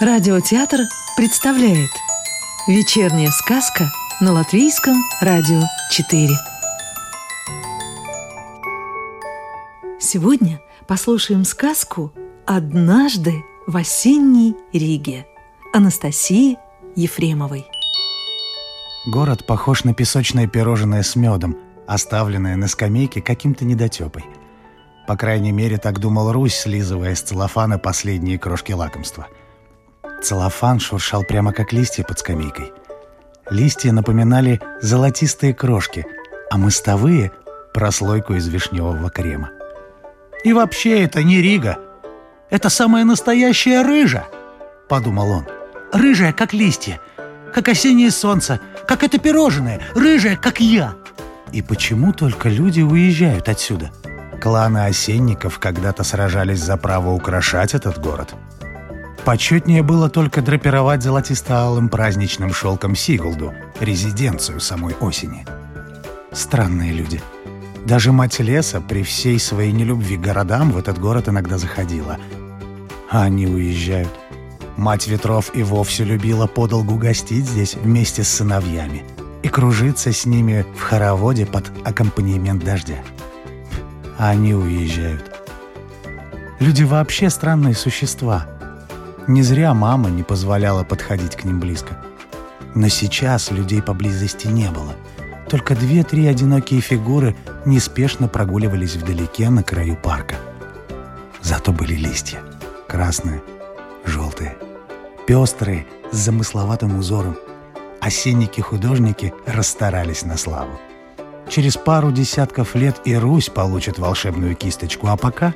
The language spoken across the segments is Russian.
Радиотеатр представляет Вечерняя сказка на Латвийском радио 4 Сегодня послушаем сказку «Однажды в осенней Риге» Анастасии Ефремовой. Город похож на песочное пирожное с медом, оставленное на скамейке каким-то недотепой. По крайней мере, так думал Русь, слизывая с целлофана последние крошки лакомства – Целлофан шуршал прямо как листья под скамейкой. Листья напоминали золотистые крошки, а мостовые — прослойку из вишневого крема. «И вообще это не Рига. Это самая настоящая рыжа!» — подумал он. «Рыжая, как листья, как осеннее солнце, как это пирожное, рыжая, как я!» И почему только люди уезжают отсюда? Кланы осенников когда-то сражались за право украшать этот город — Почетнее было только драпировать золотисто-алым праздничным шелком Сигулду, резиденцию самой осени. Странные люди. Даже мать леса при всей своей нелюбви к городам в этот город иногда заходила. А они уезжают. Мать ветров и вовсе любила подолгу гостить здесь вместе с сыновьями и кружиться с ними в хороводе под аккомпанемент дождя. А они уезжают. Люди вообще странные существа — не зря мама не позволяла подходить к ним близко. Но сейчас людей поблизости не было. Только две-три одинокие фигуры неспешно прогуливались вдалеке на краю парка. Зато были листья. Красные, желтые, пестрые, с замысловатым узором. Осенники-художники расстарались на славу. Через пару десятков лет и Русь получит волшебную кисточку, а пока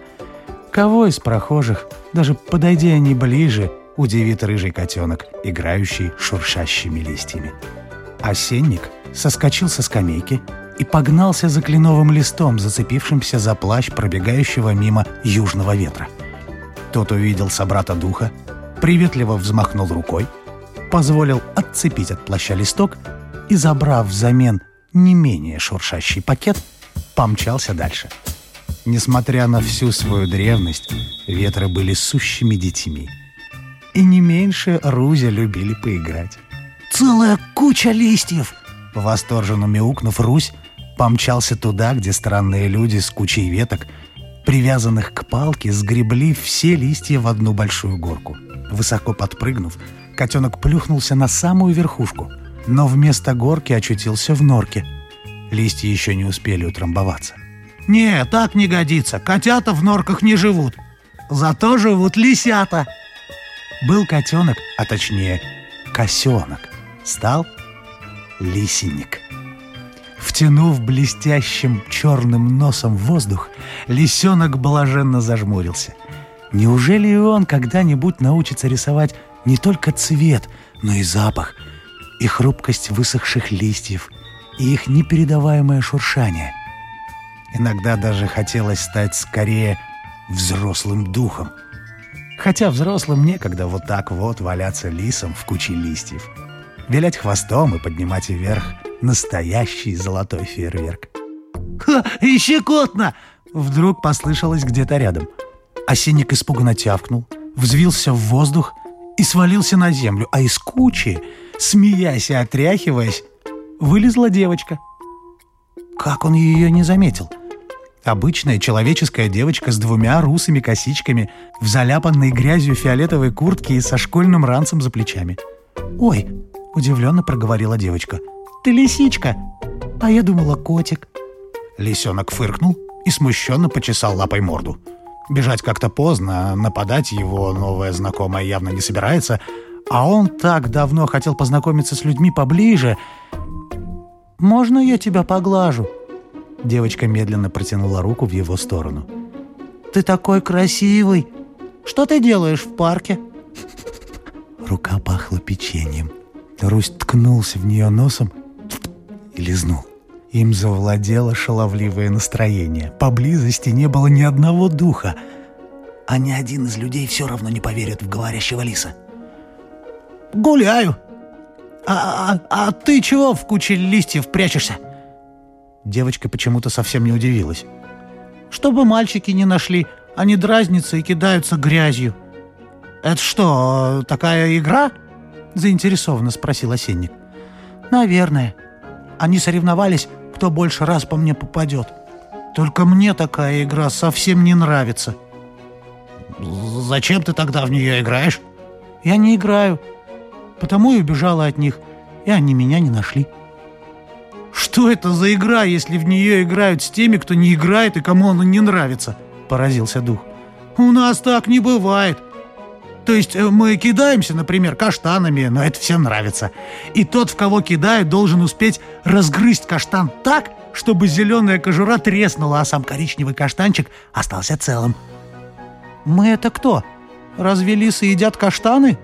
кого из прохожих – даже подойдя они ближе, удивит рыжий котенок, играющий шуршащими листьями. Осенник соскочил со скамейки и погнался за кленовым листом, зацепившимся за плащ пробегающего мимо южного ветра. Тот увидел собрата духа, приветливо взмахнул рукой, позволил отцепить от плаща листок и, забрав взамен не менее шуршащий пакет, помчался дальше. Несмотря на всю свою древность, ветры были сущими детьми. И не меньше Рузя любили поиграть. «Целая куча листьев!» Восторженно мяукнув, Русь помчался туда, где странные люди с кучей веток, привязанных к палке, сгребли все листья в одну большую горку. Высоко подпрыгнув, котенок плюхнулся на самую верхушку, но вместо горки очутился в норке. Листья еще не успели утрамбоваться. «Не, так не годится. Котята в норках не живут. Зато живут лисята». Был котенок, а точнее косенок. Стал лисенник. Втянув блестящим черным носом воздух, лисенок блаженно зажмурился. Неужели и он когда-нибудь научится рисовать не только цвет, но и запах, и хрупкость высохших листьев, и их непередаваемое шуршание – Иногда даже хотелось стать скорее взрослым духом. Хотя взрослым некогда вот так вот валяться лисом в куче листьев. Вилять хвостом и поднимать вверх настоящий золотой фейерверк. «Ха, и щекотно!» Вдруг послышалось где-то рядом. Осенник испуганно тявкнул, взвился в воздух и свалился на землю, а из кучи, смеясь и отряхиваясь, вылезла девочка. Как он ее не заметил? — Обычная человеческая девочка с двумя русыми косичками, в заляпанной грязью фиолетовой куртке и со школьным ранцем за плечами. «Ой!» – удивленно проговорила девочка. «Ты лисичка!» «А я думала, котик!» Лисенок фыркнул и смущенно почесал лапой морду. Бежать как-то поздно, нападать его новая знакомая явно не собирается, а он так давно хотел познакомиться с людьми поближе. «Можно я тебя поглажу?» Девочка медленно протянула руку в его сторону. «Ты такой красивый! Что ты делаешь в парке?» Рука пахла печеньем. Русь ткнулся в нее носом и лизнул. Им завладело шаловливое настроение. Поблизости не было ни одного духа. А ни один из людей все равно не поверит в говорящего лиса. «Гуляю! А, а, а ты чего в куче листьев прячешься?» Девочка почему-то совсем не удивилась. «Чтобы мальчики не нашли, они дразнятся и кидаются грязью». «Это что, такая игра?» — заинтересованно спросил Осенник. «Наверное. Они соревновались, кто больше раз по мне попадет. Только мне такая игра совсем не нравится». «Зачем ты тогда в нее играешь?» «Я не играю. Потому и убежала от них, и они меня не нашли». «Что это за игра, если в нее играют с теми, кто не играет и кому она не нравится?» – поразился дух. «У нас так не бывает. То есть э, мы кидаемся, например, каштанами, но это всем нравится. И тот, в кого кидают, должен успеть разгрызть каштан так, чтобы зеленая кожура треснула, а сам коричневый каштанчик остался целым. «Мы это кто? Разве лисы едят каштаны?»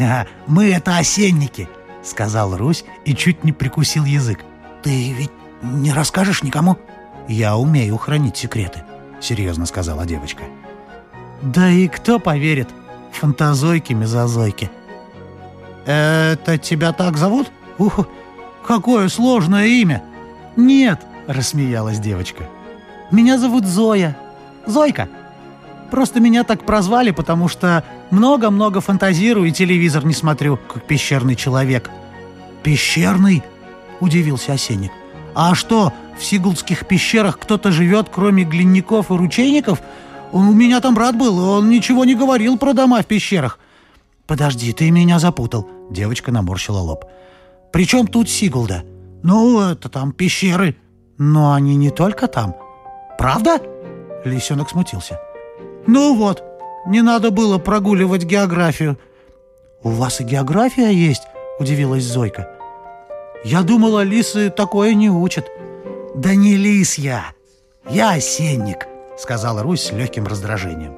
а, «Мы это осенники», — сказал Русь и чуть не прикусил язык. «Ты ведь не расскажешь никому?» «Я умею хранить секреты», — серьезно сказала девочка. «Да и кто поверит?» Фантазойки, мезозойки. «Это тебя так зовут? Ух, какое сложное имя!» «Нет», — рассмеялась девочка. «Меня зовут Зоя. Зойка. Просто меня так прозвали, потому что много-много фантазирую и телевизор не смотрю, как пещерный человек». «Пещерный?» — удивился Осенник. «А что, в Сигулдских пещерах кто-то живет, кроме глинников и ручейников?» У меня там брат был, он ничего не говорил про дома в пещерах». «Подожди, ты меня запутал», — девочка наморщила лоб. «При чем тут Сигулда?» «Ну, это там пещеры». «Но они не только там». «Правда?» — лисенок смутился. «Ну вот, не надо было прогуливать географию». «У вас и география есть?» — удивилась Зойка. «Я думала, лисы такое не учат». «Да не лис я, я осенник», — сказала Русь с легким раздражением.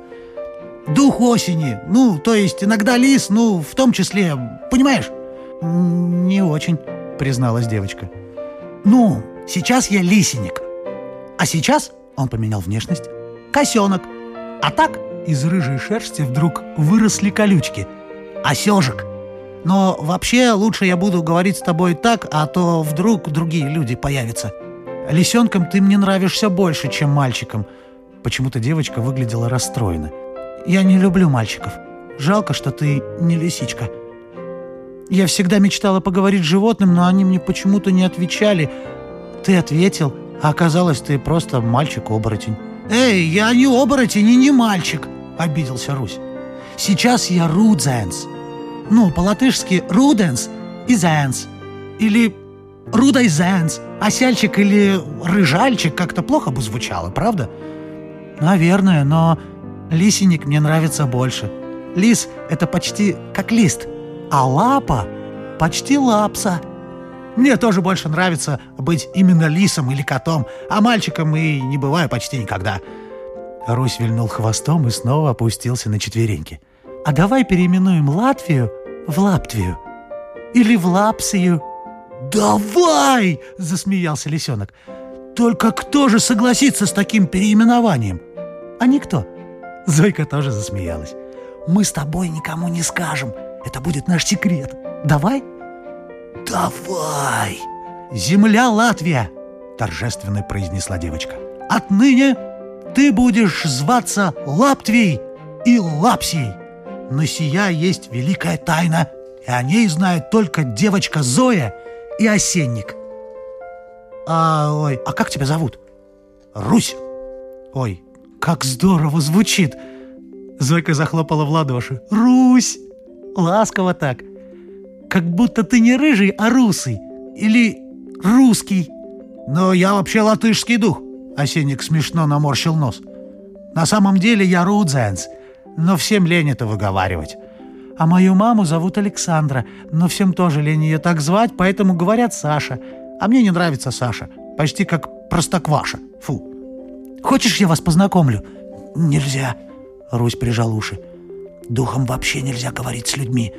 «Дух осени! Ну, то есть иногда лис, ну, в том числе, понимаешь?» «Не очень», — призналась девочка. «Ну, сейчас я лисенник. А сейчас, — он поменял внешность, — косенок. А так из рыжей шерсти вдруг выросли колючки. Осежек. Но вообще лучше я буду говорить с тобой так, а то вдруг другие люди появятся. Лисенкам ты мне нравишься больше, чем мальчикам — Почему-то девочка выглядела расстроена. «Я не люблю мальчиков. Жалко, что ты не лисичка. Я всегда мечтала поговорить с животным, но они мне почему-то не отвечали. Ты ответил, а оказалось, ты просто мальчик-оборотень». «Эй, я не оборотень и не мальчик!» — обиделся Русь. «Сейчас я Рудзенс. Ну, по-латышски Руденс и Зенс. Или Рудайзенс. Осяльчик или Рыжальчик как-то плохо бы звучало, правда?» «Наверное, но лисенник мне нравится больше. Лис — это почти как лист, а лапа — почти лапса. Мне тоже больше нравится быть именно лисом или котом, а мальчиком и не бываю почти никогда». Русь вильнул хвостом и снова опустился на четвереньки. «А давай переименуем Латвию в Лаптвию. Или в Лапсию». «Давай!» — засмеялся лисенок. Только кто же согласится с таким переименованием? А никто. Зойка тоже засмеялась. Мы с тобой никому не скажем. Это будет наш секрет. Давай? Давай! Земля Латвия! Торжественно произнесла девочка. Отныне ты будешь зваться Лаптвией и Лапсией. Но сия есть великая тайна, и о ней знает только девочка Зоя и осенник. А, ой, а как тебя зовут? Русь. Ой, как здорово звучит. Зойка захлопала в ладоши. Русь. Ласково так. Как будто ты не рыжий, а русый. Или русский. Но я вообще латышский дух. Осенник смешно наморщил нос. На самом деле я Рудзенс, но всем лень это выговаривать. А мою маму зовут Александра, но всем тоже лень ее так звать, поэтому говорят Саша. А мне не нравится Саша. Почти как простокваша. Фу. Хочешь, я вас познакомлю? Нельзя. Русь прижал уши. Духом вообще нельзя говорить с людьми.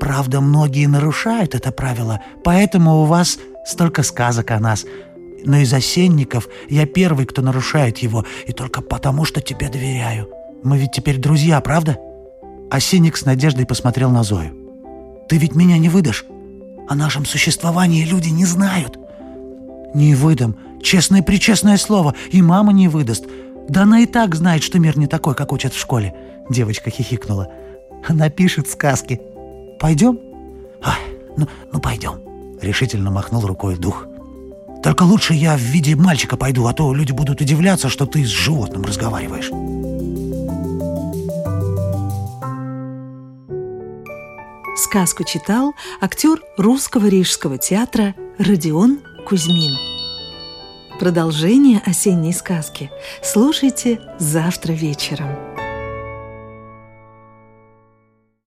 Правда, многие нарушают это правило, поэтому у вас столько сказок о нас. Но из осенников я первый, кто нарушает его, и только потому, что тебе доверяю. Мы ведь теперь друзья, правда?» а Осинник с надеждой посмотрел на Зою. «Ты ведь меня не выдашь? О нашем существовании люди не знают». «Не выдам. Честное-пречестное слово. И мама не выдаст. Да она и так знает, что мир не такой, как учат в школе». Девочка хихикнула. «Она пишет сказки. Пойдем?» «Ах, ну, ну пойдем», — решительно махнул рукой дух. «Только лучше я в виде мальчика пойду, а то люди будут удивляться, что ты с животным разговариваешь». Сказку читал актер русского рижского театра Родион Кузьмин. Продолжение осенней сказки слушайте завтра вечером.